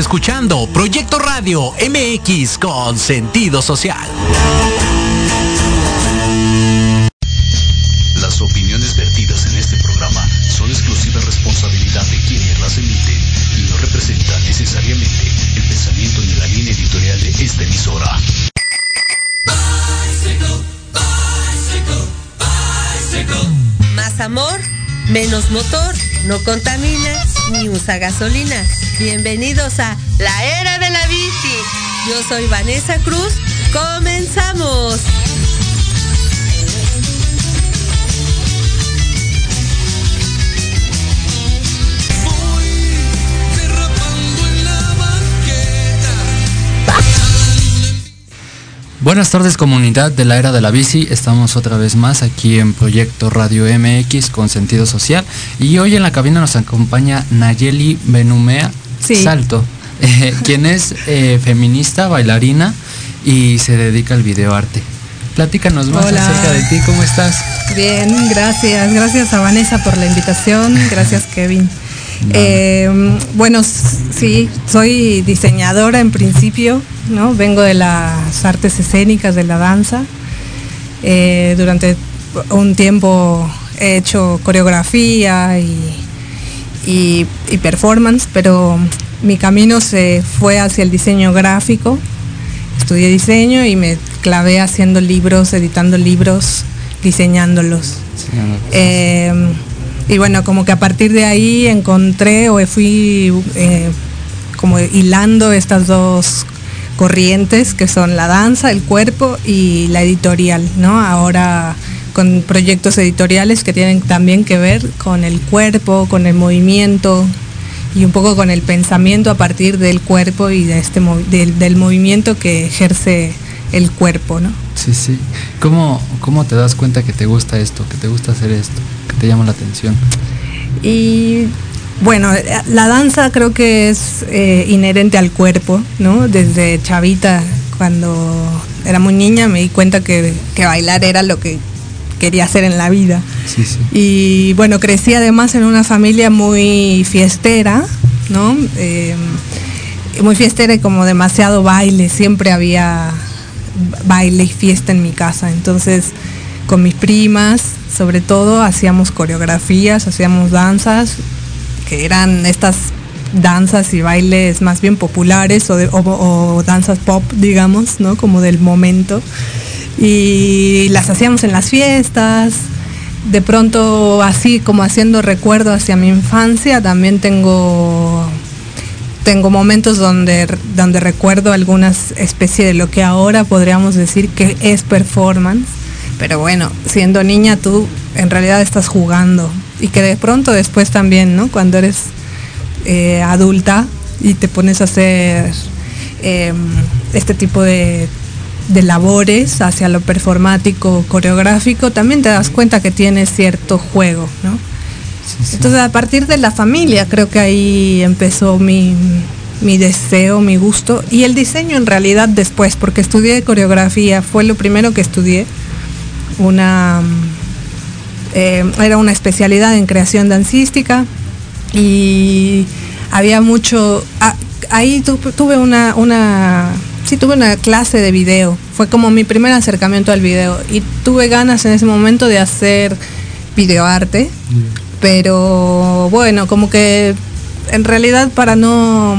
escuchando Proyecto Radio MX con sentido social. Las opiniones vertidas en este programa son exclusiva responsabilidad de quienes las emiten y no representan necesariamente el pensamiento ni la línea editorial de esta emisora. Más amor, menos motor, no contamina ni usa gasolina. Bienvenidos a La Era de la Bici. Yo soy Vanessa Cruz. Comenzamos. Buenas tardes comunidad de la era de la bici, estamos otra vez más aquí en Proyecto Radio MX con sentido social y hoy en la cabina nos acompaña Nayeli Benumea Salto, eh, quien es eh, feminista, bailarina y se dedica al videoarte. Platícanos más acerca de ti, ¿cómo estás? Bien, gracias. Gracias a Vanessa por la invitación. Gracias, Kevin. Eh, bueno, sí, soy diseñadora en principio, ¿no? Vengo de las artes escénicas, de la danza. durante un tiempo he hecho coreografía y y, performance, pero mi camino se fue hacia el diseño gráfico. Estudié diseño y me clavé haciendo libros, editando libros, diseñándolos. Eh, y bueno, como que a partir de ahí encontré o fui eh, como hilando estas dos corrientes que son la danza, el cuerpo y la editorial, ¿no? Ahora con proyectos editoriales que tienen también que ver con el cuerpo, con el movimiento y un poco con el pensamiento a partir del cuerpo y de este del, movimiento que ejerce el cuerpo, ¿no? Sí, sí. ¿Cómo, ¿Cómo te das cuenta que te gusta esto, que te gusta hacer esto, que te llama la atención? Y bueno, la danza creo que es eh, inherente al cuerpo, ¿no? Desde chavita, cuando era muy niña, me di cuenta que, que bailar era lo que quería hacer en la vida. Y bueno, crecí además en una familia muy fiestera, ¿no? Eh, muy fiestera y como demasiado baile, siempre había baile y fiesta en mi casa. Entonces, con mis primas, sobre todo, hacíamos coreografías, hacíamos danzas, que eran estas danzas y bailes más bien populares o, danzas pop, digamos, ¿no? Como del momento. Y las hacíamos en las fiestas. De pronto, así como haciendo recuerdo hacia mi infancia, también tengo tengo momentos donde, donde recuerdo algunas especie de lo que ahora podríamos decir que es performance. Pero bueno, siendo niña tú en realidad estás jugando. Y que de pronto después también, ¿no? Cuando eres eh, adulta y te pones a hacer em, este tipo de, labores hacia lo performático, coreográfico, también te das cuenta que tienes cierto juego, ¿no? Entonces a partir de la familia creo que ahí empezó mi, mi deseo, mi gusto y el diseño en realidad después, porque estudié coreografía, fue lo primero que estudié, una eh, era una especialidad en creación dancística y había mucho, ah, ahí tuve una, una, sí tuve una clase de video, fue como mi primer acercamiento al video y tuve ganas en ese momento de hacer videoarte, pero bueno, como que en realidad para no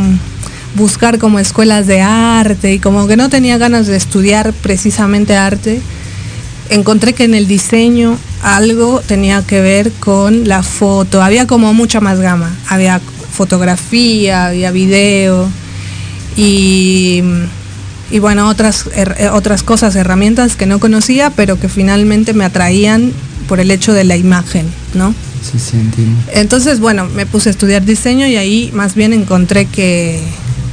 buscar como escuelas de arte y como que no tenía ganas de estudiar precisamente arte, encontré que en el diseño algo tenía que ver con la foto. Había como mucha más gama. Había fotografía, había video y, y bueno, otras, otras cosas, herramientas que no conocía, pero que finalmente me atraían por el hecho de la imagen, ¿no? Sí, sí, entiendo. Entonces, bueno, me puse a estudiar diseño y ahí más bien encontré que,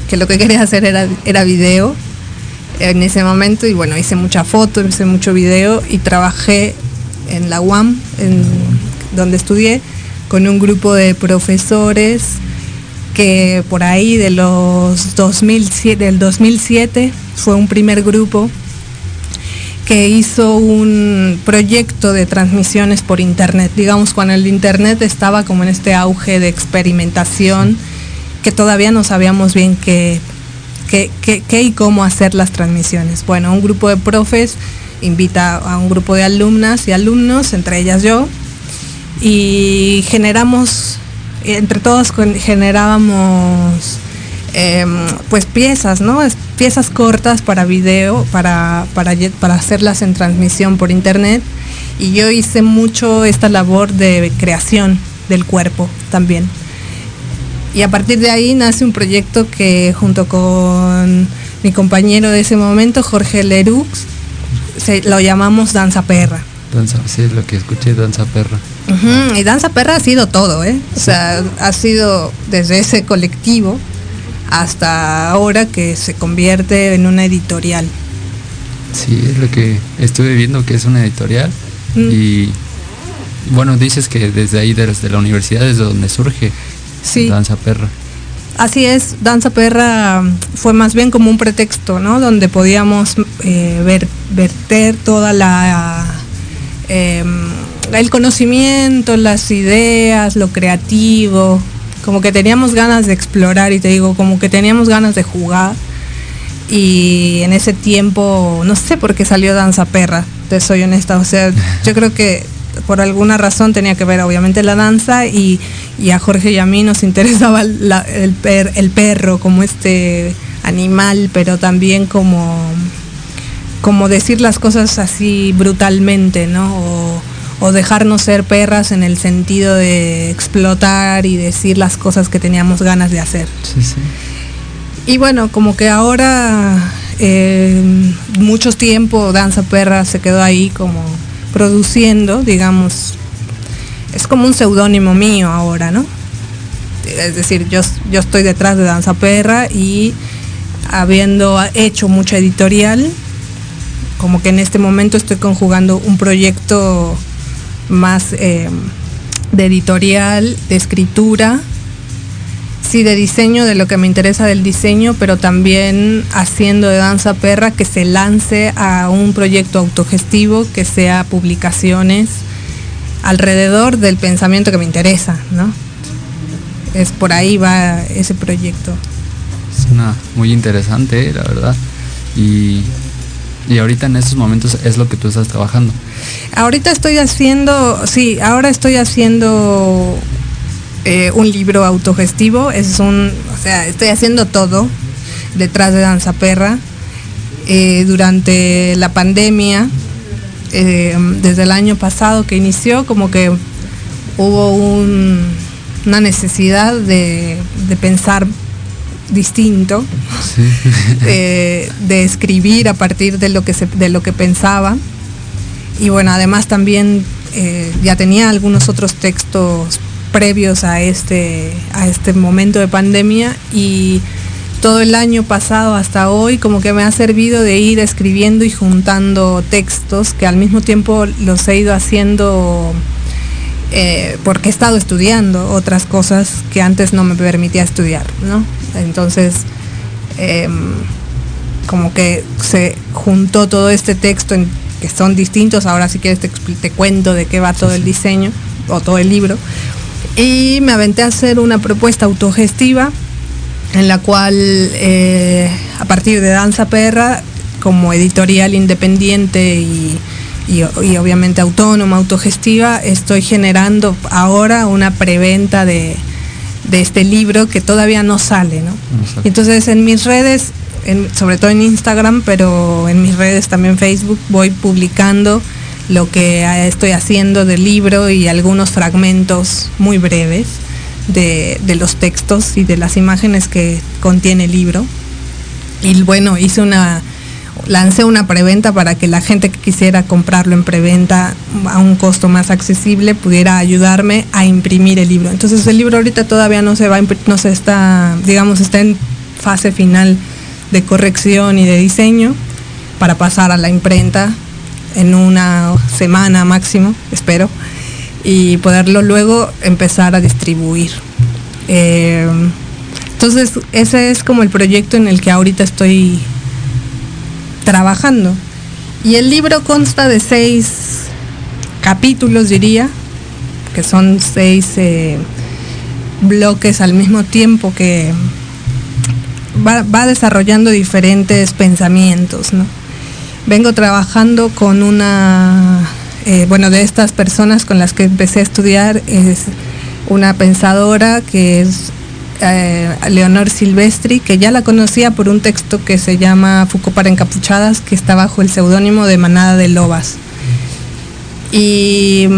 que lo que quería hacer era, era video en ese momento y bueno, hice mucha foto, hice mucho video y trabajé en la UAM, en donde estudié, con un grupo de profesores que por ahí de los 2007, del 2007 fue un primer grupo que hizo un proyecto de transmisiones por internet, digamos cuando el internet estaba como en este auge de experimentación que todavía no sabíamos bien qué qué, y cómo hacer las transmisiones. Bueno, un grupo de profes invita a un grupo de alumnas y alumnos, entre ellas yo, y generamos, entre todos generábamos em, pues piezas, ¿no? Piezas cortas para video, para, para, para hacerlas en transmisión por internet. Y yo hice mucho esta labor de creación del cuerpo también. Y a partir de ahí nace un proyecto que junto con mi compañero de ese momento, Jorge Lerux, lo llamamos Danza Perra. Danza, sí, lo que escuché, Danza Perra. Y Danza Perra ha sido todo, ¿eh? O sea, ha sido desde ese colectivo hasta ahora que se convierte en una editorial. Sí, es lo que estuve viendo que es una editorial. Y bueno, dices que desde ahí, desde la universidad, es donde surge Sí. Danza Perra. Así es, Danza Perra fue más bien como un pretexto, ¿no? Donde podíamos eh, ver, verter toda la em, el conocimiento, las ideas, lo creativo, como que teníamos ganas de explorar y te digo, como que teníamos ganas de jugar. Y en ese tiempo, no sé por qué salió Danza Perra, te soy honesta, o sea, yo creo que por alguna razón tenía que ver obviamente la danza y, a Jorge y a mí nos interesaba el, el perro como este animal, pero también como, como decir las cosas así brutalmente, ¿no? O, dejarnos ser perras en el sentido de explotar y decir las cosas que teníamos ganas de hacer. Y bueno, como que ahora eh, mucho tiempo Danza Perra se quedó ahí como produciendo, digamos, es como un seudónimo mío ahora, ¿no? Es decir, yo, yo estoy detrás de Danza Perra y habiendo hecho mucha editorial, como que en este momento estoy conjugando un proyecto más eh, de editorial, de escritura, sí, de diseño, de lo que me interesa del diseño, pero también haciendo de danza perra que se lance a un proyecto autogestivo, que sea publicaciones alrededor del pensamiento que me interesa, ¿no? Es por ahí va ese proyecto. Es una muy interesante, la verdad. Y, y ahorita en estos momentos es lo que tú estás trabajando. Ahorita estoy haciendo, sí, ahora estoy haciendo eh, un libro autogestivo, es un, o sea, estoy haciendo todo detrás de Danza Perra. Eh, durante la pandemia, eh, desde el año pasado que inició, como que hubo una necesidad de, pensar distinto, de escribir a partir de lo que, de lo que pensaba. Y bueno, además también ya tenía algunos otros textos previos a este, a este momento de pandemia y todo el año pasado hasta hoy como que me ha servido de ir escribiendo y juntando textos que al mismo tiempo los he ido haciendo eh, porque he estado estudiando otras cosas que antes no me permitía estudiar, ¿no? Entonces, em, como que se juntó todo este texto en, que son distintos, ahora si quieres te, te cuento de qué va todo el diseño o todo el libro, y me aventé a hacer una propuesta autogestiva en la cual eh, a partir de Danza Perra, como editorial independiente y, obviamente autónoma, autogestiva, estoy generando ahora una preventa de, este libro que todavía no sale. ¿no? Entonces en mis redes, sobre todo en Instagram, pero en mis redes también Facebook, voy publicando lo que estoy haciendo del libro y algunos fragmentos muy breves de, los textos y de las imágenes que contiene el libro. Y bueno, hice una, lancé una preventa para que la gente que quisiera comprarlo en preventa a un costo más accesible pudiera ayudarme a imprimir el libro. Entonces el libro ahorita todavía no se va, no se está, digamos, está en fase final de corrección y de diseño para pasar a la imprenta en una semana máximo, espero, y poderlo luego empezar a distribuir. Eh, entonces, ese es como el proyecto en el que ahorita estoy trabajando. Y el libro consta de seis capítulos, diría, que son seis eh, bloques al mismo tiempo que va, va desarrollando diferentes pensamientos, ¿no? Vengo trabajando con una, eh, bueno, de estas personas con las que empecé a estudiar es una pensadora que es eh, Leonor Silvestri, que ya la conocía por un texto que se llama Foucault para encapuchadas, que está bajo el seudónimo de Manada de Lobas. Y,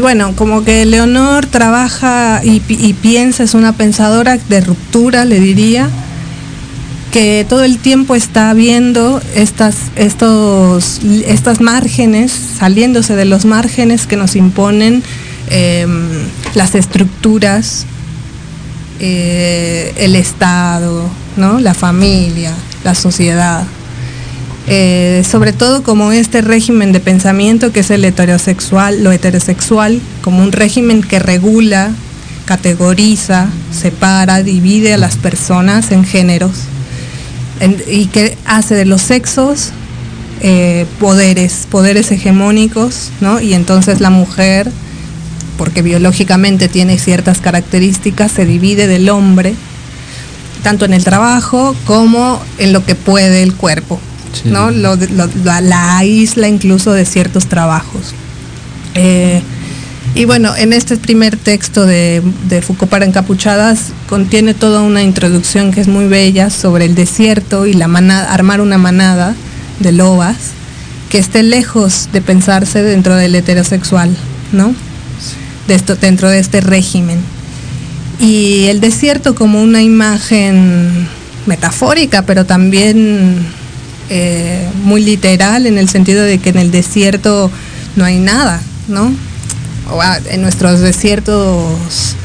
bueno, como que Leonor trabaja y, y piensa, es una pensadora de ruptura, le diría, que todo el tiempo está viendo estas, estos, estas márgenes, saliéndose de los márgenes que nos imponen em, las estructuras, eh, el Estado, ¿no? la familia, la sociedad. Eh, sobre todo como este régimen de pensamiento que es el heterosexual, lo heterosexual, como un régimen que regula, categoriza, separa, divide a las personas en géneros y que hace de los sexos eh, poderes, poderes hegemónicos, ¿no? Y entonces la mujer, porque biológicamente tiene ciertas características, se divide del hombre, tanto en el trabajo como en lo que puede el cuerpo, ¿no? la aísla incluso de ciertos trabajos. Eh, y bueno, en este primer texto de, Foucault para encapuchadas contiene toda una introducción que es muy bella sobre el desierto y la manada, armar una manada de lobas que esté lejos de pensarse dentro del heterosexual, ¿no? De esto, dentro de este régimen. Y el desierto como una imagen metafórica, pero también eh, muy literal en el sentido de que en el desierto no hay nada, ¿no? En nuestros desiertos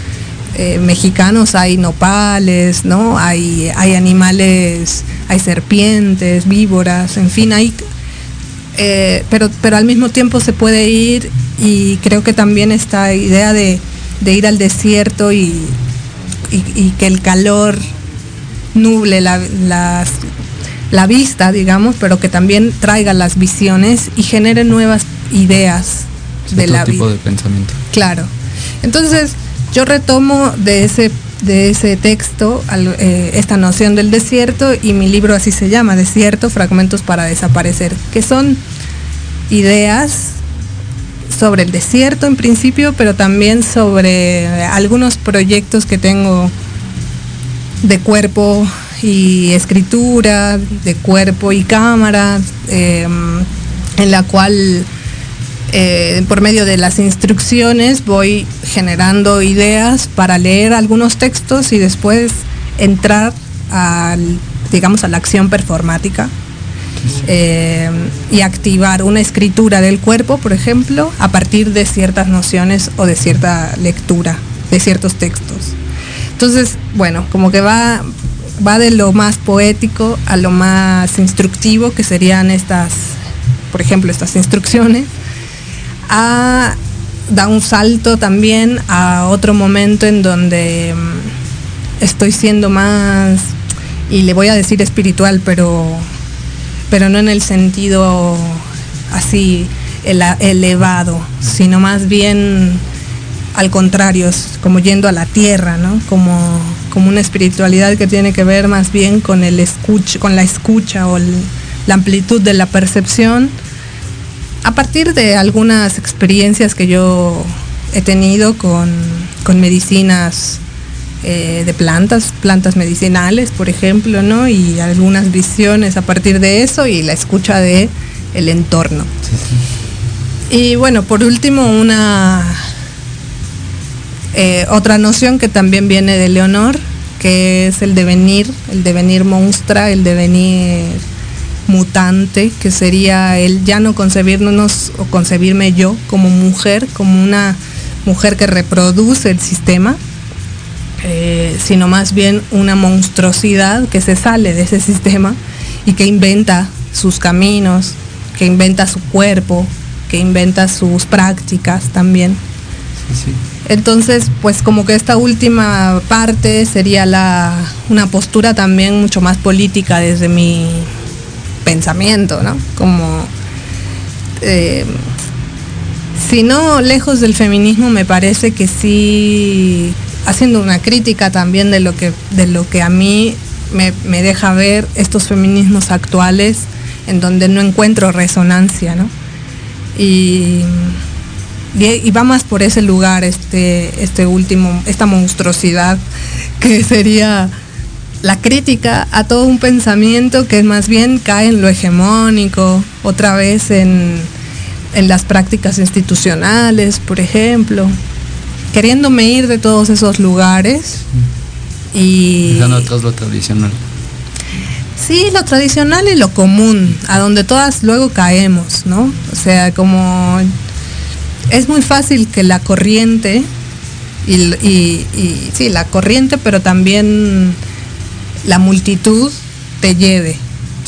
eh, mexicanos hay nopales, ¿no? Hay, hay animales, hay serpientes, víboras, en fin, hay eh, pero, pero al mismo tiempo se puede ir y creo que también esta idea de, ir al desierto y, que el calor nuble la vista, digamos, pero que también traiga las visiones y genere nuevas ideas de la tipo de pensamiento. Claro. Entonces, yo retomo de ese de ese texto eh, esta noción del desierto y mi libro así se llama, Desierto, Fragmentos para Desaparecer, que son ideas sobre el desierto en principio, pero también sobre algunos proyectos que tengo de cuerpo y escritura, de cuerpo y cámara, em, en la cual eh, por medio de las instrucciones voy generando ideas para leer algunos textos y después entrar al, digamos, a la acción performática eh, y activar una escritura del cuerpo, por ejemplo, a partir de ciertas nociones o de cierta lectura de ciertos textos. Entonces, bueno, como que va, va de lo más poético a lo más instructivo, que serían estas, por ejemplo, estas instrucciones, a, da un salto también a otro momento en donde mm, estoy siendo más, y le voy a decir espiritual, pero pero no en el sentido así elevado, sino más bien al contrario, como yendo a la tierra, ¿no? Como, como una espiritualidad que tiene que ver más bien con el con la escucha o la amplitud de la percepción, a partir de algunas experiencias que yo he tenido con, con medicinas eh, de plantas, plantas medicinales, por ejemplo, ¿no? Y algunas visiones a partir de eso y la escucha de el entorno. Y bueno, por último, una eh, otra noción que también viene de Leonor, que es el devenir, el devenir monstrua, el devenir mutante, que sería el ya no concebirnos o concebirme yo como mujer, como una mujer que reproduce el sistema, eh, sino más bien una monstruosidad que se sale de ese sistema y que inventa sus caminos, que inventa su cuerpo, que inventa sus prácticas también. Entonces, pues como que esta última parte sería la, una postura también mucho más política desde mi pensamiento, ¿no? Como, eh, si no lejos del feminismo, me parece que sí haciendo una crítica también de lo que, de lo que a mí me, deja ver estos feminismos actuales en donde no encuentro resonancia, ¿no? Y, y, va más por ese lugar este, este último, esta monstruosidad que sería la crítica a todo un pensamiento que más bien cae en lo hegemónico, otra vez en, en las prácticas institucionales, por ejemplo, queriéndome ir de todos esos lugares y... Dejando atrás lo tradicional. Sí, lo tradicional y lo común, a donde todas luego caemos, ¿no? O sea, como es muy fácil que la corriente, y, y, sí, la corriente, pero también la multitud te lleve,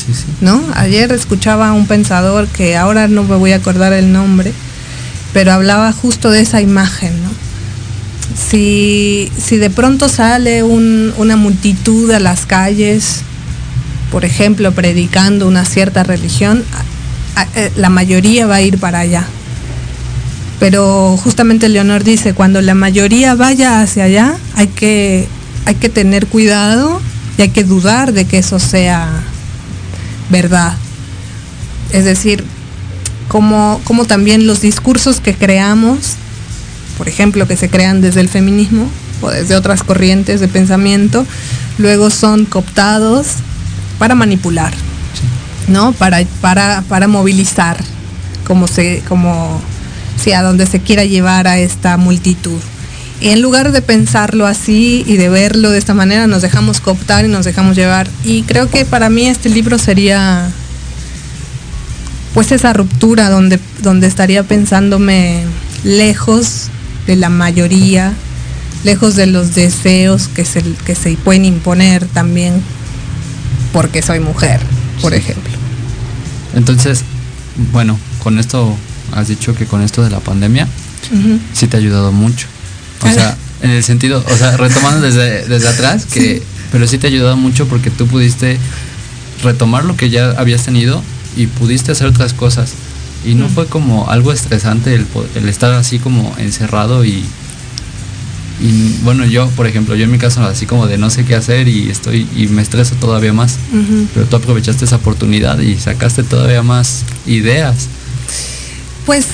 sí, sí. ¿no? Ayer escuchaba a un pensador que ahora no me voy a acordar el nombre, pero hablaba justo de esa imagen, ¿no? si, de pronto sale una multitud a las calles, por ejemplo, predicando una cierta religión, eh, la mayoría va a ir para allá. Pero justamente Leonor dice, cuando la mayoría vaya hacia allá, hay que, hay que tener cuidado y hay que dudar de que eso sea verdad. Es decir, como, como también los discursos que creamos por ejemplo, que se crean desde el feminismo o desde otras corrientes de pensamiento, luego son cooptados para manipular, ¿no? Para, para, para movilizar, como se, como a donde se quiera llevar a esta multitud. Y en lugar de pensarlo así y de verlo de esta manera, nos dejamos cooptar y nos dejamos llevar. Y creo que para mí este libro sería pues esa ruptura donde, donde estaría pensándome lejos de la mayoría, lejos de los deseos que se, que se pueden imponer también porque soy mujer, por ejemplo. Entonces, bueno, con esto has dicho que con esto de la pandemia sí te ha ayudado mucho. O sea, en el sentido, o sea, retomando desde, desde atrás, que, pero sí te ha ayudado mucho porque tú pudiste retomar lo que ya habías tenido y pudiste hacer otras cosas. Y no fue como algo estresante el, el estar así como encerrado y, y bueno, yo, por ejemplo, yo en mi caso así como de no sé qué hacer y estoy y me estreso todavía más. Pero tú aprovechaste esa oportunidad y sacaste todavía más ideas. Pues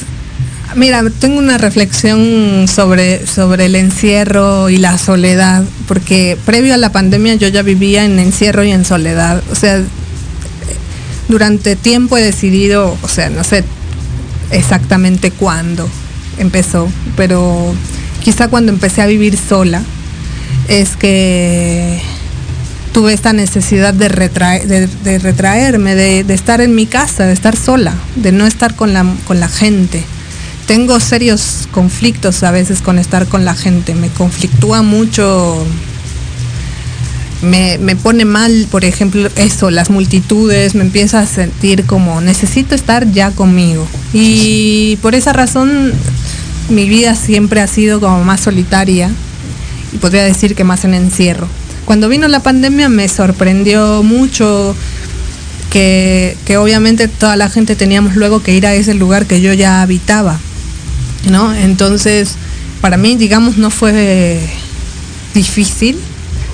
Mira, tengo una reflexión sobre, sobre el encierro y la soledad, porque previo a la pandemia yo ya vivía en encierro y en soledad. O sea, durante tiempo he decidido, o sea, no sé exactamente cuándo empezó, pero quizá cuando empecé a vivir sola, es que tuve esta necesidad de, de, retraerme, de, estar en mi casa, de estar sola, de no estar con la, con la gente. Tengo serios conflictos a veces con estar con la gente, me conflictúa mucho, me, me pone mal, por ejemplo, eso, las multitudes, me empieza a sentir como necesito estar ya conmigo. Y por esa razón mi vida siempre ha sido como más solitaria y podría decir que más en encierro. Cuando vino la pandemia me sorprendió mucho que, obviamente toda la gente teníamos luego que ir a ese lugar que yo ya habitaba, ¿no? Entonces, para mí, digamos, no fue difícil.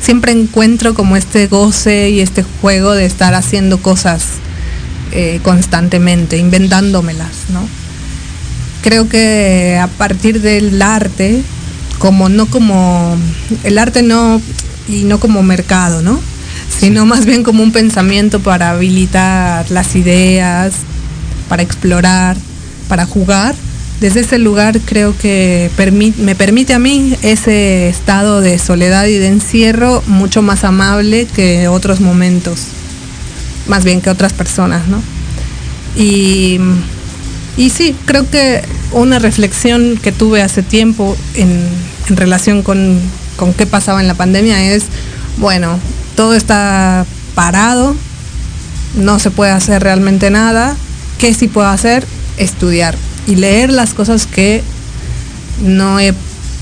Siempre encuentro como este goce y este juego de estar haciendo cosas eh, constantemente, inventándomelas, ¿no? Creo que a partir del arte, como no como el arte no y no como mercado, ¿no? Sino más bien como un pensamiento para habilitar las ideas, para explorar, para jugar. Desde ese lugar creo que me permite a mí ese estado de soledad y de encierro mucho más amable que otros momentos, más bien que otras personas, ¿no? Y, y sí, creo que una reflexión que tuve hace tiempo en relación con, con qué pasaba en la pandemia es, bueno, todo está parado, no se puede hacer realmente nada, ¿qué sí puedo hacer? Estudiar y leer las cosas que no he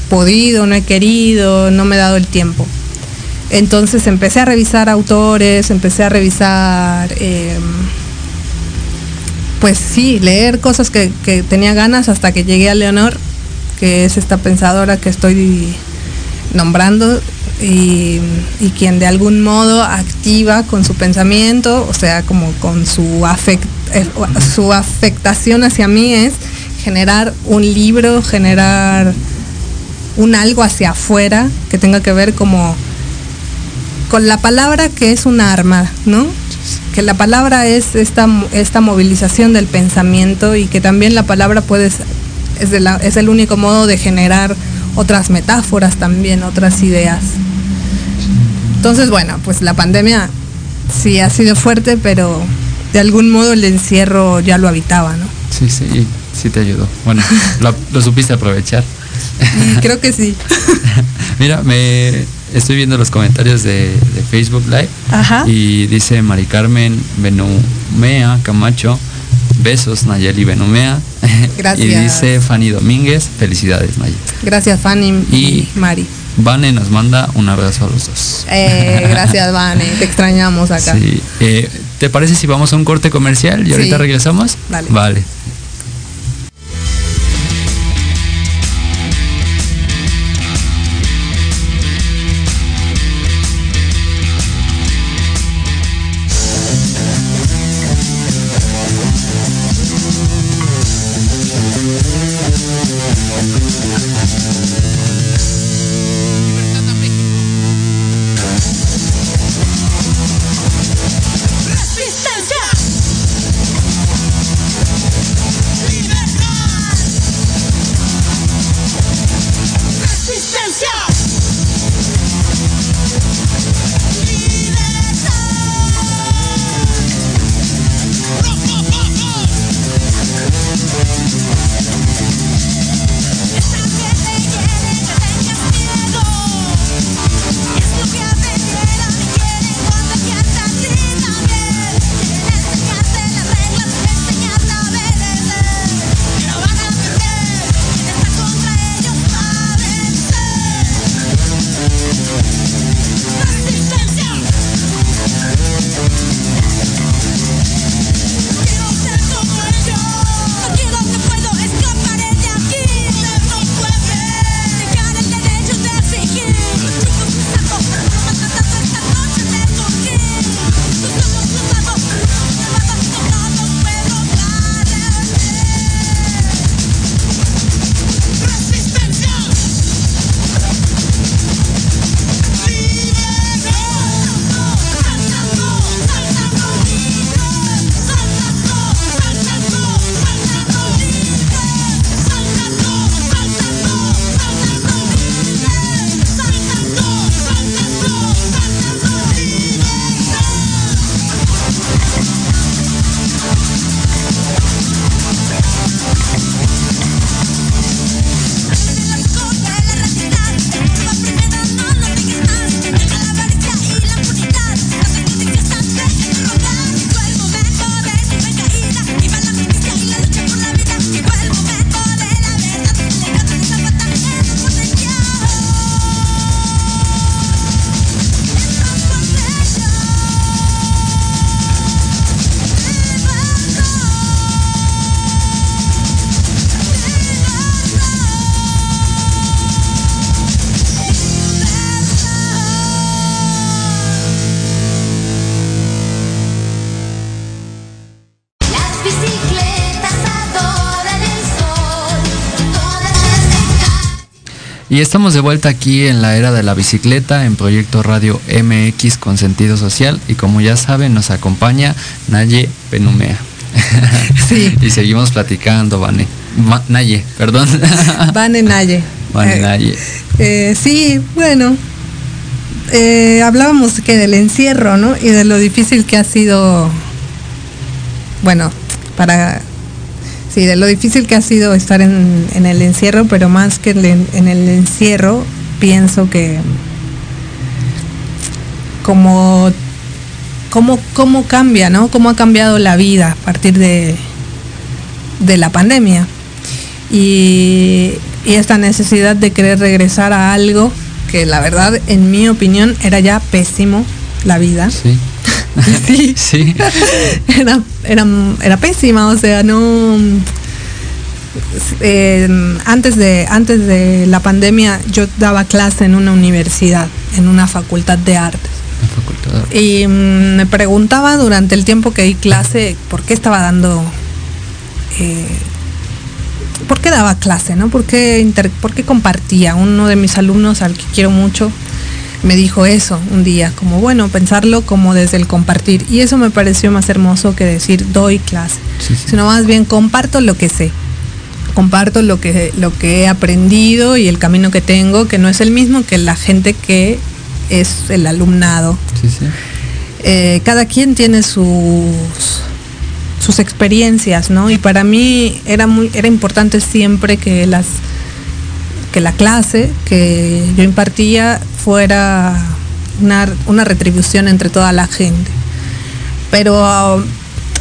podido, no he querido, no me he dado el tiempo. Entonces empecé a revisar autores, empecé a revisar, em, pues sí, leer cosas que, tenía ganas hasta que llegué a Leonor, que es esta pensadora que estoy nombrando y, quien de algún modo activa con su pensamiento, o sea, como con su, eh, su afectación hacia mí es generar un libro, generar un algo hacia afuera que tenga que ver como con la palabra que es un arma, ¿no? Que la palabra es esta, esta movilización del pensamiento y que también la palabra puede es, es el único modo de generar otras metáforas también, otras ideas. Entonces, bueno, pues la pandemia sí ha sido fuerte, pero de algún modo el encierro ya lo habitaba, ¿no? Sí, sí, sí te ayudó. Bueno, lo, supiste aprovechar. creo que sí. Mira, me estoy viendo los comentarios de, Facebook Live y dice Mari Carmen Benumea Camacho, besos Nayeli Benumea, Gracias. y dice Fanny Domínguez, felicidades Nayeli. Gracias Fanny y Mari. Vane nos manda un abrazo a los dos. Eh, gracias Vane, te extrañamos acá. Eh, ¿Te parece si vamos a un corte comercial y ahorita regresamos? Vale. Vale. Y estamos de vuelta aquí en la era de la bicicleta en Proyecto Radio MX con sentido social y como ya saben nos acompaña Naye Penumea. Sí. y seguimos platicando, Vane. Naye, perdón. Vane Naye. Vane eh, Naye. Eh, sí, bueno, eh, hablábamos que del encierro, ¿no? Y de lo difícil que ha sido, bueno, para Sí, de lo difícil que ha sido estar en, el encierro, pero más que en, el encierro, pienso que como cómo, cambia, ¿no? Cómo ha cambiado la vida a partir de, de la pandemia. Y, y, esta necesidad de querer regresar a algo que la verdad, en mi opinión, era ya pésimo la vida. Sí. sí. sí. Era, era, era pésima, o sea, no... Eh, antes, de, antes de la pandemia yo daba clase en una universidad, en una facultad de artes. Y mm, me preguntaba durante el tiempo que di clase por qué estaba dando... Eh, ¿Por qué daba clase? ¿no? ¿Por, qué ¿Por qué compartía? Uno de mis alumnos al que quiero mucho me dijo eso un día, como bueno, pensarlo como desde el compartir. Y eso me pareció más hermoso que decir doy clase, sino más bien comparto lo que sé. Comparto lo que, lo que he aprendido y el camino que tengo, que no es el mismo que la gente que es el alumnado. Eh, cada quien tiene sus, sus experiencias, ¿no? Y para mí era muy, era importante siempre que las que la clase que yo impartía fuera una, retribución entre toda la gente. Pero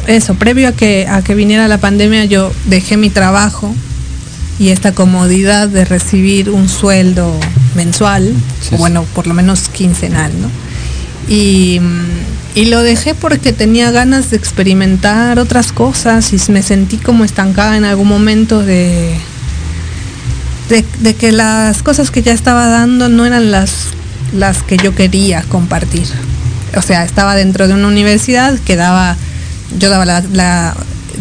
eso, previo a que, a que viniera la pandemia, yo dejé mi trabajo y esta comodidad de recibir un sueldo mensual, o bueno, por lo menos quincenal, ¿no? Y, y, lo dejé porque tenía ganas de experimentar otras cosas y me sentí como estancada en algún momento de, de, que las cosas que ya estaba dando no eran las, las que yo quería compartir. O sea, estaba dentro de una universidad que daba, yo daba la,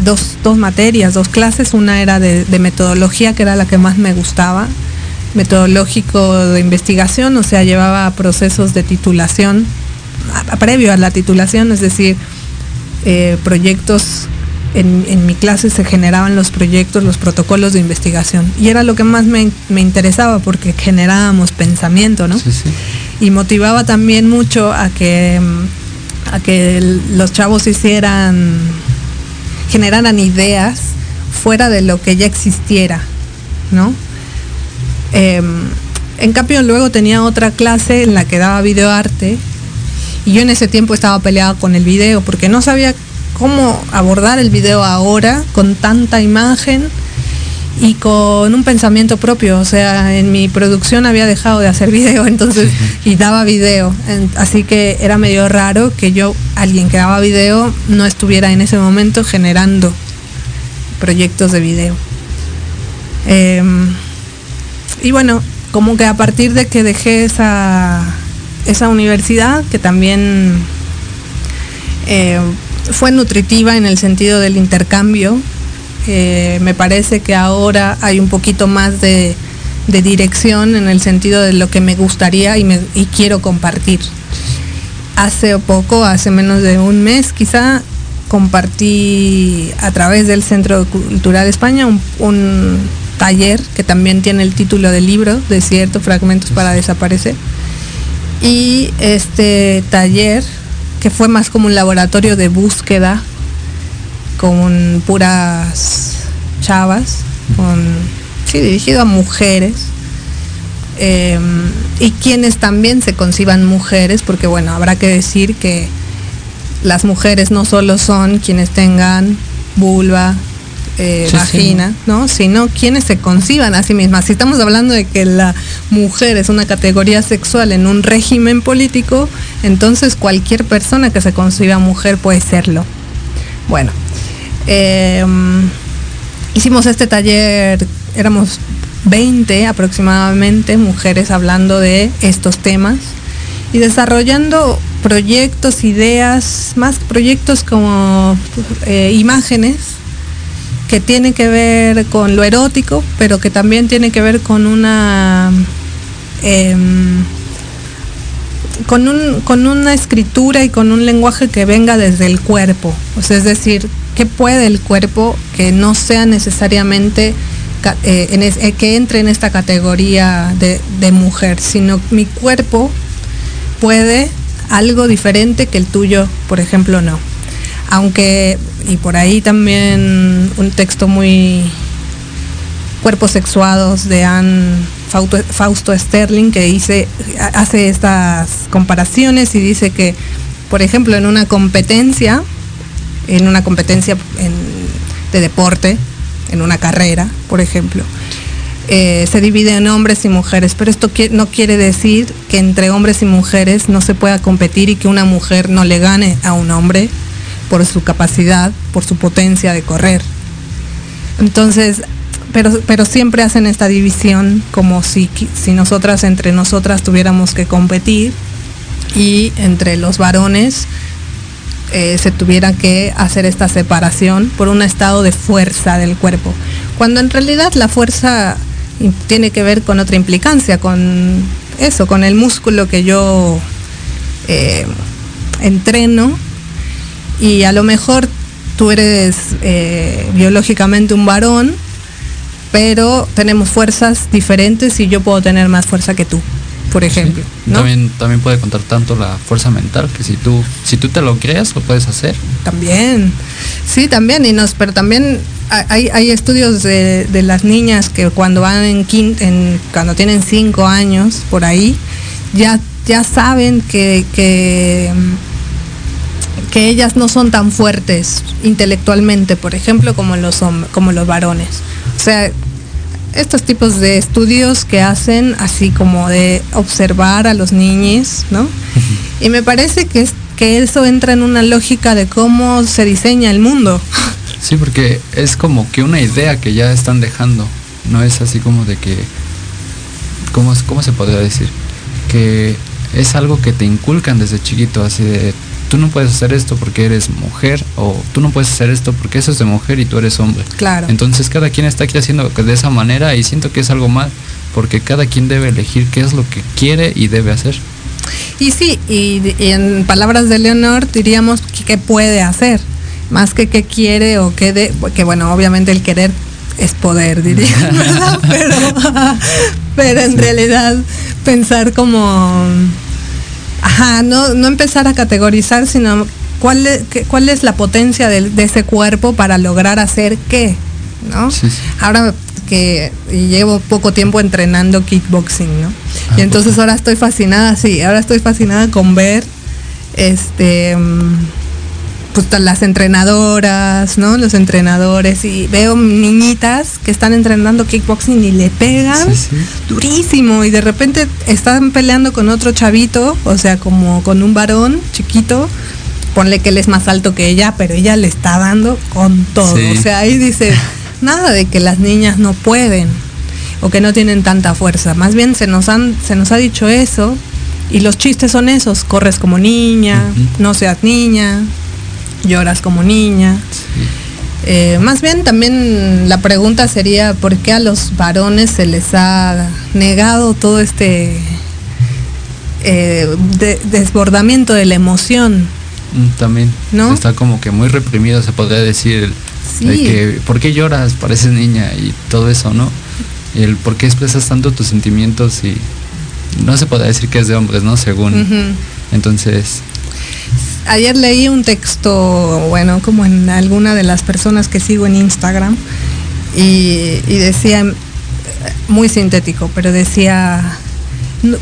dos, dos, materias, dos clases, una era de, metodología, que era la que más me gustaba, metodológico de investigación, o sea, llevaba procesos de titulación, previo a la titulación, es decir, eh, proyectos en, mi clase se generaban los proyectos, los protocolos de investigación. Y era lo que más me, interesaba porque generábamos pensamiento, ¿no? Y motivaba también mucho a que, a que los chavos hicieran, generaran ideas fuera de lo que ya existiera, ¿no? Em, en cambio, luego tenía otra clase en la que daba videoarte y yo en ese tiempo estaba peleada con el video porque no sabía cómo abordar el video ahora con tanta imagen y con un pensamiento propio. O sea, en mi producción había dejado de hacer video, entonces, y daba video. Así que era medio raro que yo, alguien que daba video, no estuviera en ese momento generando proyectos de video. Em, y bueno, como que a partir de que dejé esa, esa universidad, que también eh, fue nutritiva en el sentido del intercambio. Eh, me parece que ahora hay un poquito más de, dirección en el sentido de lo que me gustaría y, quiero compartir. Hace poco, hace menos de un mes quizá, compartí a través del Centro Cultural España un, un taller que también tiene el título del libro, Desierto, Fragmentos para Desaparecer. Y este taller que fue más como un laboratorio de búsqueda con puras chavas, con, sí, dirigido a mujeres. Em, y quienes también se conciban mujeres, porque bueno, habrá que decir que las mujeres no solo son quienes tengan vulva, eh, vagina, ¿no? Sino quienes se conciban a sí mismas. Si estamos hablando de que la mujer es una categoría sexual en un régimen político, entonces cualquier persona que se conciba mujer puede serlo. Bueno, em, hicimos este taller, éramos 20 aproximadamente mujeres hablando de estos temas y desarrollando proyectos, ideas, más proyectos como eh, imágenes que tiene que ver con lo erótico, pero que también tiene que ver con una em, con, un, con una escritura y con un lenguaje que venga desde el cuerpo. O sea, es decir, ¿qué puede el cuerpo que no sea necesariamente eh, eh, que entre en esta categoría de, de, mujer, sino mi cuerpo puede algo diferente que el tuyo, por ejemplo, no. Aunque, y por ahí también un texto muy cuerpos sexuados de Anne Fausto, Sterling que dice, hace estas comparaciones y dice que, por ejemplo, en una competencia, en una competencia de deporte, en una carrera, por ejemplo, eh, se divide en hombres y mujeres, pero esto no quiere decir que entre hombres y mujeres no se pueda competir y que una mujer no le gane a un hombre por su capacidad, por su potencia de correr. Entonces, pero, pero siempre hacen esta división como si, si nosotras entre nosotras tuviéramos que competir y entre los varones eh, se tuviera que hacer esta separación por un estado de fuerza del cuerpo. Cuando en realidad la fuerza tiene que ver con otra implicancia, con eso, con el músculo que yo eh, entreno y a lo mejor tú eres eh, biológicamente un varón pero tenemos fuerzas diferentes y yo puedo tener más fuerza que tú, por ejemplo. También, también puede contar tanto la fuerza mental, que si tú, si tú te lo creas, lo puedes hacer. También, sí, también, y nos, pero también hay, hay estudios de, las niñas que cuando van en, en cuando tienen cinco años, por ahí, ya, ya saben que, que que ellas no son tan fuertes intelectualmente, por ejemplo, como los, como los varones. O sea, estos tipos de estudios que hacen así como de observar a los niños, ¿no? Y me parece que, es, que eso entra en una lógica de cómo se diseña el mundo. Sí, porque es como que una idea que ya están dejando, no es así como de que, ¿cómo, cómo se podría decir? Que es algo que te inculcan desde chiquito, así de tú no puedes hacer esto porque eres mujer o tú no puedes hacer esto porque eso es de mujer y tú eres hombre. Claro. Entonces cada quien está aquí haciendo de esa manera y siento que es algo mal porque cada quien debe elegir qué es lo que quiere y debe hacer. Y sí, y, en palabras de Leonor diríamos qué puede hacer, más que qué quiere o qué de, que bueno, obviamente el querer es poder, diría, Pero, pero en realidad pensar como Ajá, no, no empezar a categorizar, sino cuál es, cuál es la potencia de, ese cuerpo para lograr hacer qué, ¿no? Ahora que llevo poco tiempo entrenando kickboxing, ¿no? Ah, y entonces ahora estoy fascinada, sí, ahora estoy fascinada con ver este mm, pues las entrenadoras, ¿no? Los entrenadores y veo niñitas que están entrenando kickboxing y le pegan durísimo y de repente están peleando con otro chavito, o sea, como con un varón chiquito, ponle que él es más alto que ella, pero ella le está dando con todo. O sea, ahí dice, nada de que las niñas no pueden o que no tienen tanta fuerza. Más bien se nos han se nos ha dicho eso y los chistes son esos, corres como niña, no seas niña, lloras como niña. Eh, más bien también la pregunta sería por qué a los varones se les ha negado todo este eh, desbordamiento de la emoción. Mm, también. ¿No? Está como que muy reprimido, se podría decir. De que, ¿por qué lloras? Pareces niña y todo eso, ¿no? El por qué expresas tanto tus sentimientos y no se puede decir que es de hombres, ¿no? Según. Entonces, ayer leí un texto, bueno, como en alguna de las personas que sigo en Instagram, y, decía, muy sintético, pero decía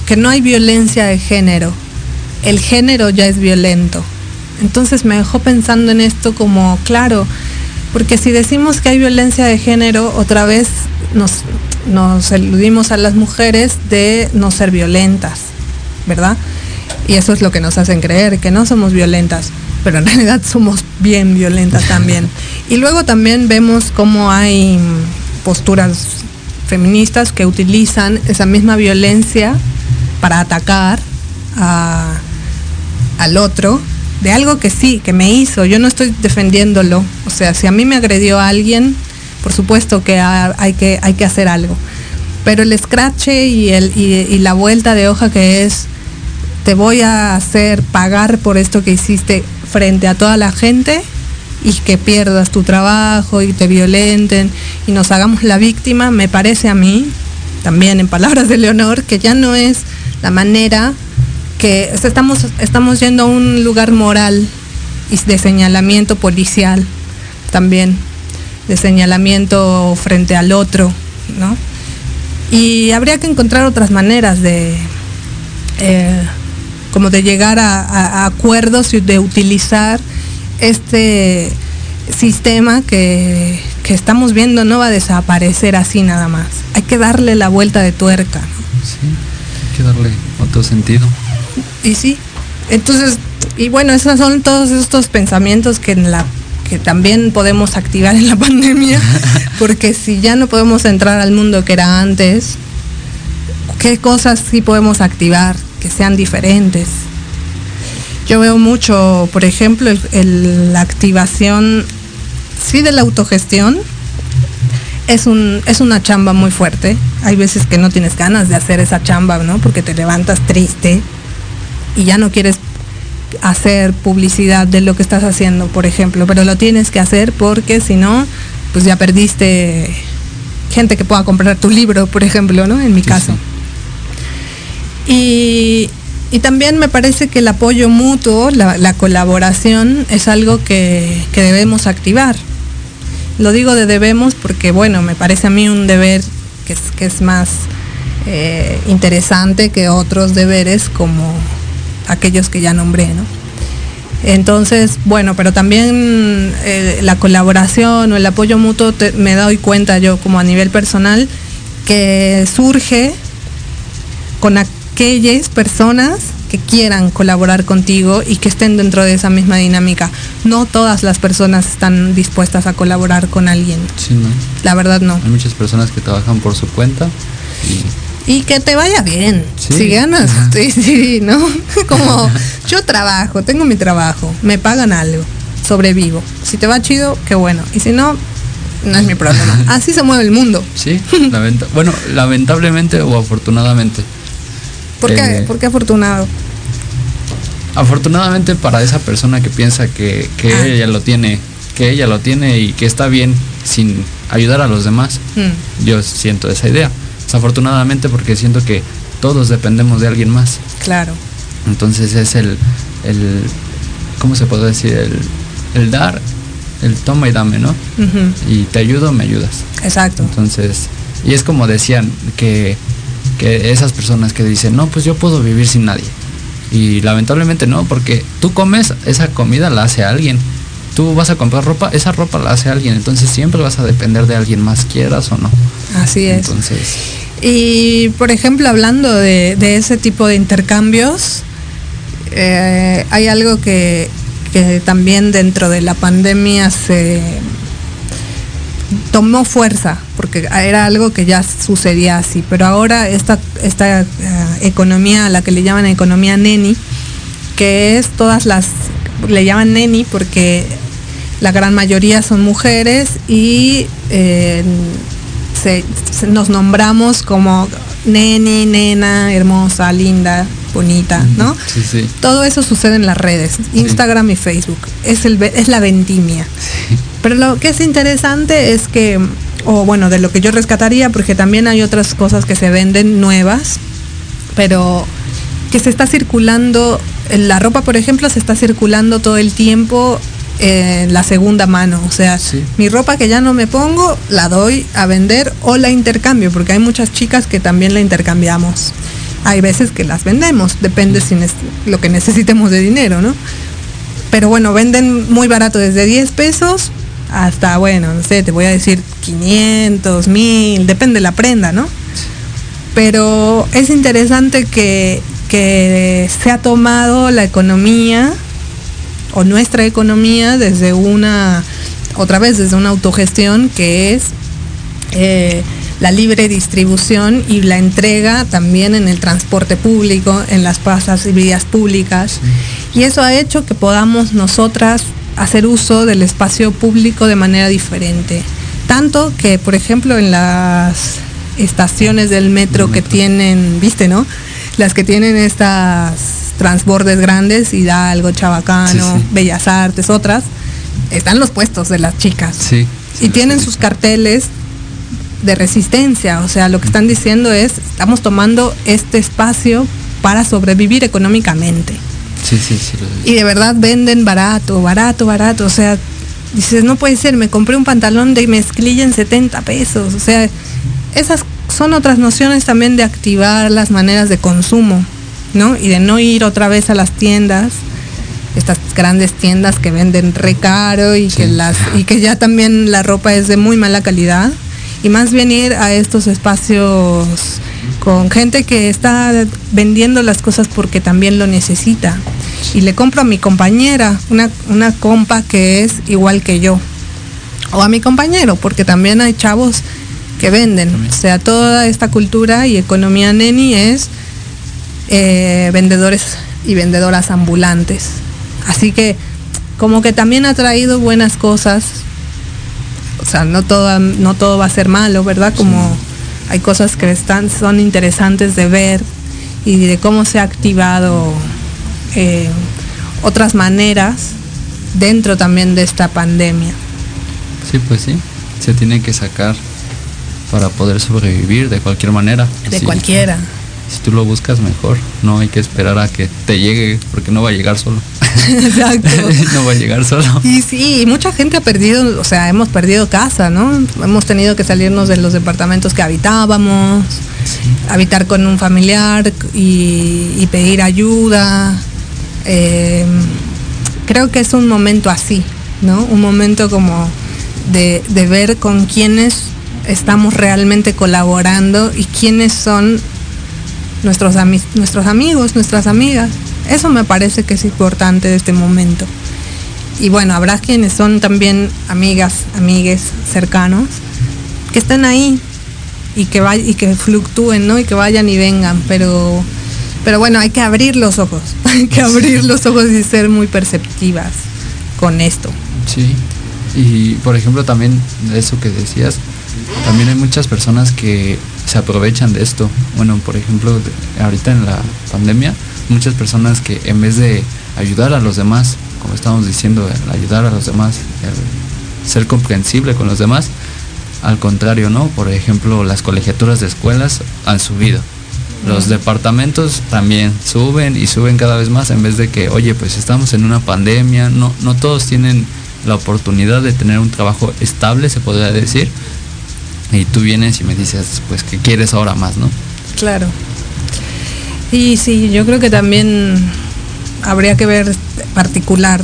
que no hay violencia de género, el género ya es violento. Entonces me dejó pensando en esto como, claro, porque si decimos que hay violencia de género, otra vez nos, nos eludimos a las mujeres de no ser violentas, ¿verdad? Y eso es lo que nos hacen creer, que no somos violentas, pero en realidad somos bien violentas también. Y luego también vemos cómo hay posturas feministas que utilizan esa misma violencia para atacar al otro de algo que sí, que me hizo. Yo no estoy defendiéndolo. O sea, si a mí me agredió a alguien, por supuesto que hay que, hay que hacer algo pero el scratch y, el, y, la vuelta de hoja que es, te voy a hacer pagar por esto que hiciste frente a toda la gente y que pierdas tu trabajo y te violenten y nos hagamos la víctima, me parece a mí, también en palabras de Leonor, que ya no es la manera que estamos, estamos yendo a un lugar moral y de señalamiento policial también, de señalamiento frente al otro, ¿no? Y habría que encontrar otras maneras de, eh, como de llegar a, acuerdos y de utilizar este sistema que, estamos viendo no va a desaparecer así nada más. Hay que darle la vuelta de tuerca. Sí, hay que darle otro sentido. Y sí, entonces, y bueno, esos son todos estos pensamientos que en la que también podemos activar en la pandemia, porque si ya no podemos entrar al mundo que era antes, ¿qué cosas sí podemos activar que sean diferentes? Yo veo mucho, por ejemplo, la activación, sí, de la autogestión. Es, un, es una chamba muy fuerte. Hay veces que no tienes ganas de hacer esa chamba, ¿no? Porque te levantas triste y ya no quieres hacer publicidad de lo que estás haciendo, por ejemplo, pero lo tienes que hacer porque si no, pues ya perdiste gente que pueda comprar tu libro, por ejemplo, ¿no? En mi caso. Y, también me parece que el apoyo mutuo, la, colaboración, es algo que, debemos activar. Lo digo de debemos porque, bueno, me parece a mí un deber que es, que es más eh, interesante que otros deberes como aquellos que ya nombré, ¿no? Entonces, bueno, pero también eh, la colaboración o el apoyo mutuo me doy cuenta yo como a nivel personal que surge con aquellas personas que quieran colaborar contigo y que estén dentro de esa misma dinámica. No todas las personas están dispuestas a colaborar con alguien. Sí, ¿no? La verdad no. Hay muchas personas que trabajan por su cuenta y y que te vaya bien. Si ganas, sí, sí, ¿no? Como yo trabajo, tengo mi trabajo, me pagan algo, sobrevivo. Si te va chido, qué bueno. Y si no, no es mi problema. Así se mueve el mundo. Sí, bueno, lamentablemente o afortunadamente. ¿Por qué? Eh, ¿Por qué afortunado? Afortunadamente para esa persona que piensa que, que ah. ella lo tiene, que ella lo tiene y que está bien sin ayudar a los demás, mm. yo siento esa idea desafortunadamente porque siento que todos dependemos de alguien más. Claro. Entonces es el, el ¿cómo se puede decir? El, el dar, el toma y dame, ¿no? Y te ayudo, me ayudas. Exacto. Entonces, y es como decían que, que esas personas que dicen, no, pues yo puedo vivir sin nadie. Y lamentablemente no, porque tú comes, esa comida la hace alguien. Tú vas a comprar ropa, esa ropa la hace alguien. Entonces siempre vas a depender de alguien más, quieras o no. Así es. Entonces, y por ejemplo, hablando de, ese tipo de intercambios, eh, hay algo que, también dentro de la pandemia se tomó fuerza, porque era algo que ya sucedía así, pero ahora esta, esta eh, economía, a la que le llaman economía neni, que es todas las, le llaman neni porque la gran mayoría son mujeres y eh, nos nombramos como neni, nena, hermosa, linda, bonita, ¿no? Sí, sí. Todo eso sucede en las redes, Instagram y Facebook. Es, el, es la vendimia. Pero lo que es interesante es que, o bueno, de lo que yo rescataría, porque también hay otras cosas que se venden nuevas, pero que se está circulando, la ropa, por ejemplo, se está circulando todo el tiempo la segunda mano. O sea, mi ropa que ya no me pongo, la doy a vender o la intercambio, porque hay muchas chicas que también la intercambiamos. Hay veces que las vendemos, depende si lo que necesitemos de dinero, ¿no? Pero bueno, venden muy barato, desde 10 pesos hasta, bueno, no sé, te voy a decir 500, 1000, depende la prenda, ¿no? Pero es interesante que, que se ha tomado la economía o nuestra economía desde una, otra vez, desde una autogestión que es eh, la libre distribución y la entrega también en el transporte público, en las plazas y vías públicas. Y eso ha hecho que podamos nosotras hacer uso del espacio público de manera diferente. Tanto que, por ejemplo, en las estaciones del metro, que tienen, viste, ¿no? Las que tienen estas transbordes grandes, Hidalgo, Chabacano, Bellas Artes, otras, están los puestos de las chicas. Sí. y tienen sus carteles de resistencia, o sea, lo que están diciendo es, estamos tomando este espacio para sobrevivir económicamente. Sí, sí, sí. Y de verdad venden barato, barato, barato, o sea, dices, no puede ser, me compré un pantalón de mezclilla en 70 pesos, o sea, esas son otras nociones también de activar las maneras de consumo, ¿no? Y de no ir otra vez a las tiendas, estas grandes tiendas que venden re caro y que las y que ya también la ropa es de muy mala calidad y más bien ir a estos espacios con gente que está vendiendo las cosas porque también lo necesita. Y le compro a mi compañera, una, una compa que es igual que yo. O a mi compañero, porque también hay chavos que venden. O sea, toda esta cultura y economía neni es eh, vendedores y vendedoras ambulantes. Así que como que también ha traído buenas cosas. O sea, no todo, no todo va a ser malo, ¿verdad? Como hay cosas que están, son interesantes de ver y de cómo se ha activado eh, otras maneras dentro también de esta pandemia. Sí, pues sí, se tiene que sacar para poder sobrevivir de cualquier manera. De cualquiera. Si tú lo buscas mejor, no hay que esperar a que te llegue, porque no va a llegar solo. Exacto. no va a llegar solo. Y sí, mucha gente ha perdido, o sea, hemos perdido casa, ¿no? Hemos tenido que salirnos de los departamentos que habitábamos, habitar con un familiar y, pedir ayuda. Eh, creo que es un momento así, ¿no? Un momento como de, de ver con quiénes estamos realmente colaborando y quiénes son nuestros, nuestros amigos, nuestras amigas. Eso me parece que es importante de este momento. Y bueno, habrá quienes son también amigas, amigues cercanos, que estén ahí y que, y que fluctúen, ¿no? Y que vayan y vengan, pero, pero bueno, hay que abrir los ojos, hay que abrir los ojos y ser muy perceptivas con esto. Sí, y por ejemplo también eso que decías, también hay muchas personas que se aprovechan de esto. Bueno, por ejemplo, ahorita en la pandemia, muchas personas que en vez de ayudar a los demás, como estamos diciendo, ayudar a los demás, ser comprensible con los demás, al contrario, ¿no? Por ejemplo, las colegiaturas de escuelas han subido. Los departamentos también suben y suben cada vez más en vez de que, oye, pues estamos en una pandemia, no, no todos tienen la oportunidad de tener un trabajo estable, se podría decir, y tú vienes y me dices, pues, que quieres ahora más, no? Claro. Y sí, yo creo que también habría que ver particular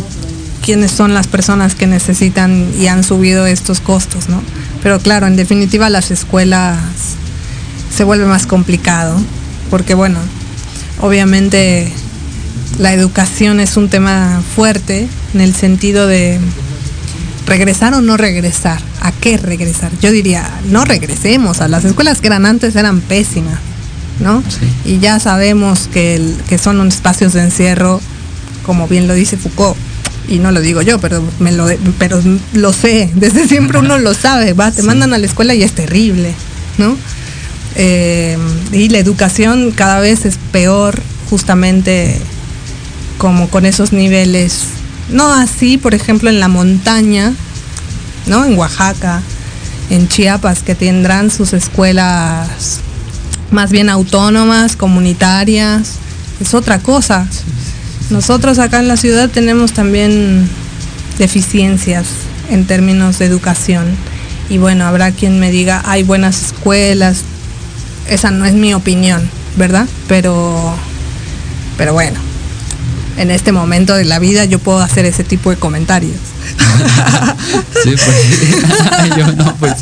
quiénes son las personas que necesitan y han subido estos costos, ¿no? Pero claro, en definitiva las escuelas se vuelve más complicado, porque bueno, obviamente la educación es un tema fuerte en el sentido de regresar o no regresar. ¿A qué regresar? Yo diría, no regresemos. A las escuelas que eran antes eran pésimas, ¿no? Y ya sabemos que, que son espacios de encierro, como bien lo dice Foucault. Y no lo digo yo, pero me lo, pero lo sé. Desde siempre uno lo sabe. Va, te mandan a la escuela y es terrible, ¿no? Eh, y la educación cada vez es peor, justamente como con esos niveles no así, por ejemplo, en la montaña, ¿no? En Oaxaca, en Chiapas, que tendrán sus escuelas más bien autónomas, comunitarias. Es otra cosa. Nosotros acá en la ciudad tenemos también deficiencias en términos de educación. Y bueno, habrá quien me diga, hay buenas escuelas. Esa no es mi opinión, ¿verdad? Pero, pero bueno, en este momento de la vida yo puedo hacer ese tipo de comentarios. sí, pues yo no, pues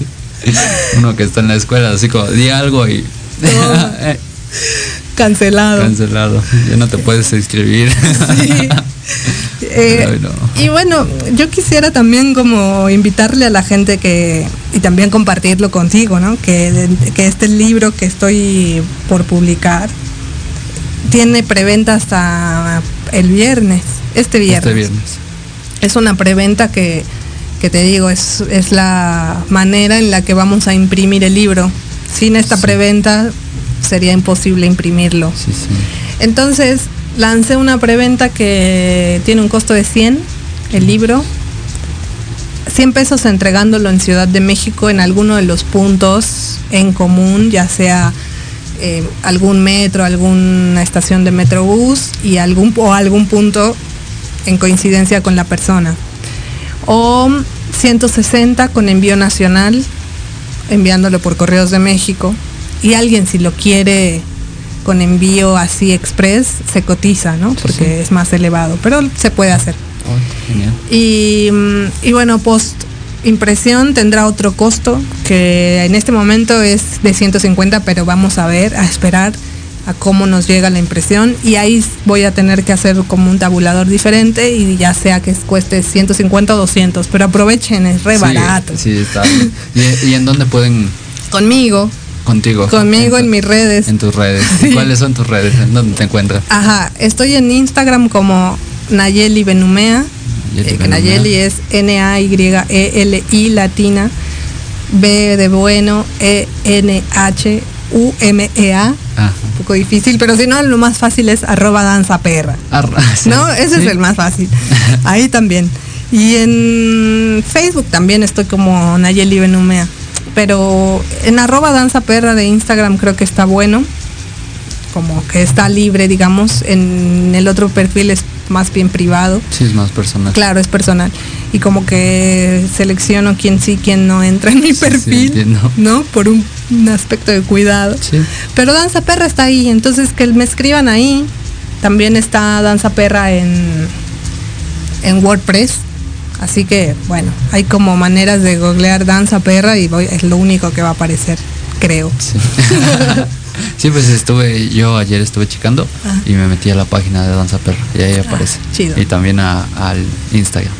Uno que está en la escuela, así como, di algo y... Cancelado. Cancelado. Ya no te puedes inscribir. Sí. Eh, y bueno, yo quisiera también como invitarle a la gente que, y también compartirlo contigo, ¿no? Que, que este libro que estoy por publicar tiene preventa hasta el viernes, este viernes. Este viernes. Es una preventa que, te digo, es, es la manera en la que vamos a imprimir el libro. sin esta preventa sería imposible imprimirlo. Entonces lancé una preventa que tiene un costo de 100, el libro. 100 pesos entregándolo en Ciudad de México en alguno de los puntos en común, ya sea eh, algún metro, alguna estación de metrobús y algún, o algún punto en coincidencia con la persona. O 160 con envío nacional, enviándolo por correos de México. Y alguien si lo quiere con envío así express, se cotiza, ¿no? Porque es más elevado, pero se puede hacer. Oh, y, y bueno, post impresión tendrá otro costo que en este momento es de 150, pero vamos a ver, a esperar a cómo nos llega la impresión y ahí voy a tener que hacer como un tabulador diferente y ya sea que cueste 150 o 200, pero aprovechen, es re barato. Sí, está. ¿Y, en dónde pueden? Conmigo. Contigo. Conmigo en, mis redes. En tus redes. ¿Cuáles son tus redes? ¿En dónde te encuentras? Ajá, estoy en Instagram como Nayeli Benumea. Nayeli, eh, Nayeli es N-A-Y-E-L-I latina. B de bueno, E-N-H U-M-E-A. Un poco difícil, pero si no, lo más fácil es arroba danza perra. ¿No? Ese es el más fácil. Ahí también. Y en Facebook también estoy como Nayeli Benumea. Pero en arroba danza perra de Instagram creo que está bueno. Como que está libre, digamos. En el otro perfil es más bien privado. Sí, es más personal. Claro, es personal. Y como que selecciono quién sí, quién no entra en mi perfil, ¿no? Por un, aspecto de cuidado. Pero Danza Perra está ahí, entonces que me escriban ahí. También está Danza Perra en, en WordPress. Así que, bueno, hay como maneras de googlear Danza Perra y voy, es lo único que va a aparecer, creo. Sí. Sí, pues estuve, yo ayer estuve checando y me metí a la página de Danza Perro y ahí ah, aparece. Y también al Instagram.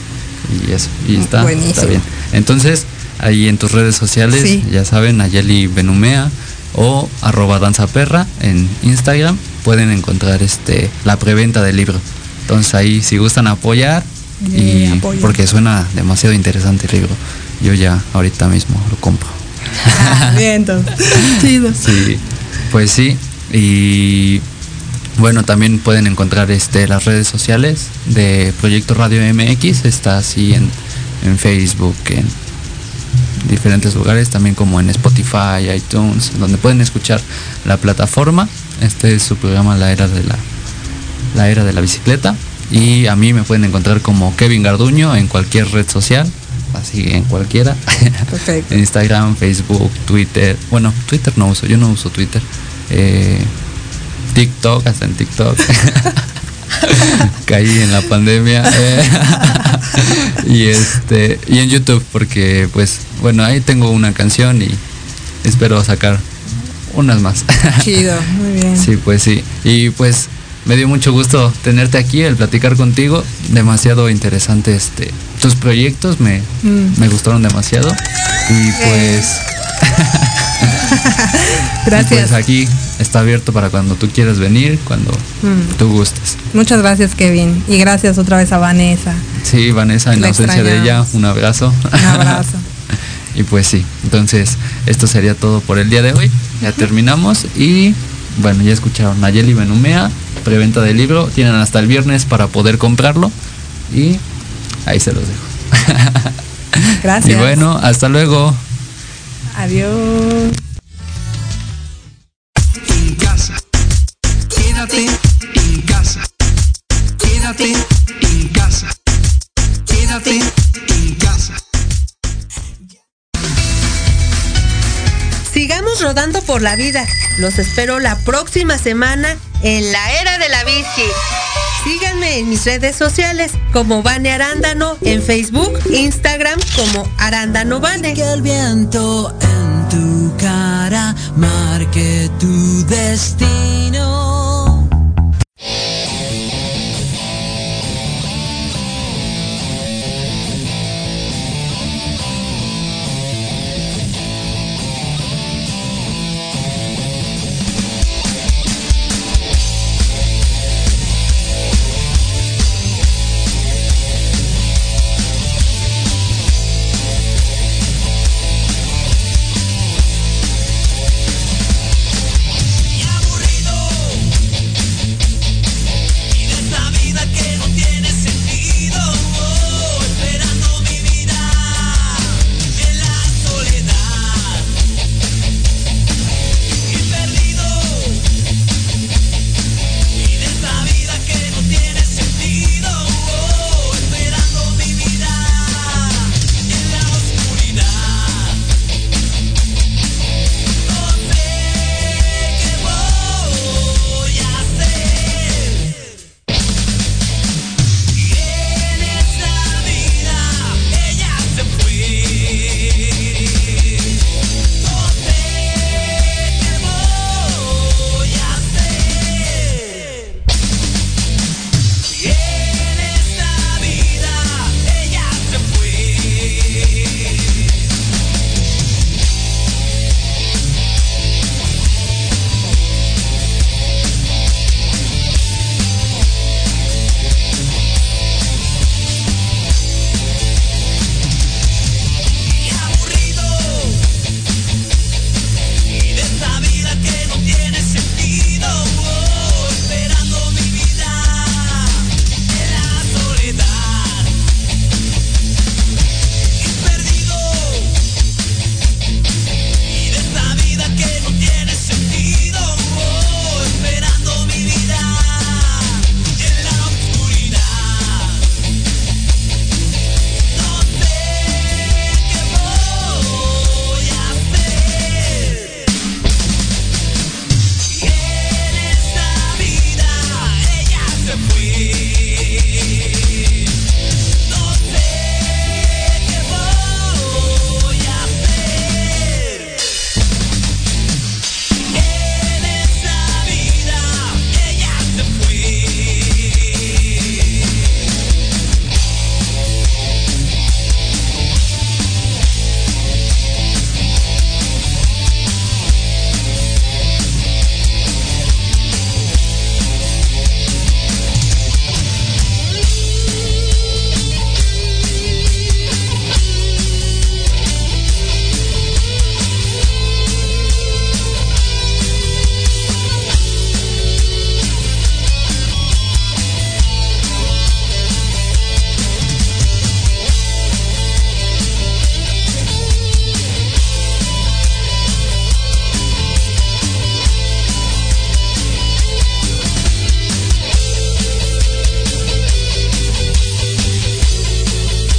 Y eso, y está, está bien. Entonces, ahí en tus redes sociales, ya saben, Ayeli Benumea o arroba Danza Perra en Instagram, pueden encontrar este la preventa del libro. Entonces ahí si gustan apoyar, y porque suena demasiado interesante el libro, yo ya ahorita mismo lo compro. Ah, bien, entonces. Sí. Pues sí, y bueno, también pueden encontrar este, las redes sociales de Proyecto Radio MX, está así en, en Facebook, en diferentes lugares, también como en Spotify, iTunes, donde pueden escuchar la plataforma. Este es su programa La Era de la, la Era de la Bicicleta. Y a mí me pueden encontrar como Kevin Garduño en cualquier red social, así en cualquiera. Perfecto. Instagram, Facebook, Twitter. Bueno, Twitter no uso, yo no uso Twitter. Eh, TikTok, hasta en TikTok. Caí en la pandemia. Eh, y este. Y en YouTube, porque pues, bueno, ahí tengo una canción y espero sacar unas más. Chido, muy bien. Sí, pues sí. Y pues me dio mucho gusto tenerte aquí, el platicar contigo. Demasiado interesante este. Tus proyectos me, mm. me gustaron demasiado. Y pues. gracias. pues aquí está abierto para cuando tú quieras venir, cuando mm. tú gustes. Muchas gracias, Kevin. Y gracias otra vez a Vanessa. Sí, Vanessa, en la ausencia de ella, un abrazo. Un abrazo. y pues sí, entonces esto sería todo por el día de hoy. Ya terminamos y bueno, ya escucharon Nayeli Benumea, preventa del libro. Tienen hasta el viernes para poder comprarlo y ahí se los dejo. Gracias. Y bueno, hasta luego. Adiós. En casa. Quédate en casa. Quédate en casa. Quédate en casa. Sigamos rodando por la vida. Los espero la próxima semana en la era de la bici. Síganme en mis redes sociales como Vane Arándano en Facebook, Instagram como Arándano Vane. Que el viento en tu cara marque tu destino.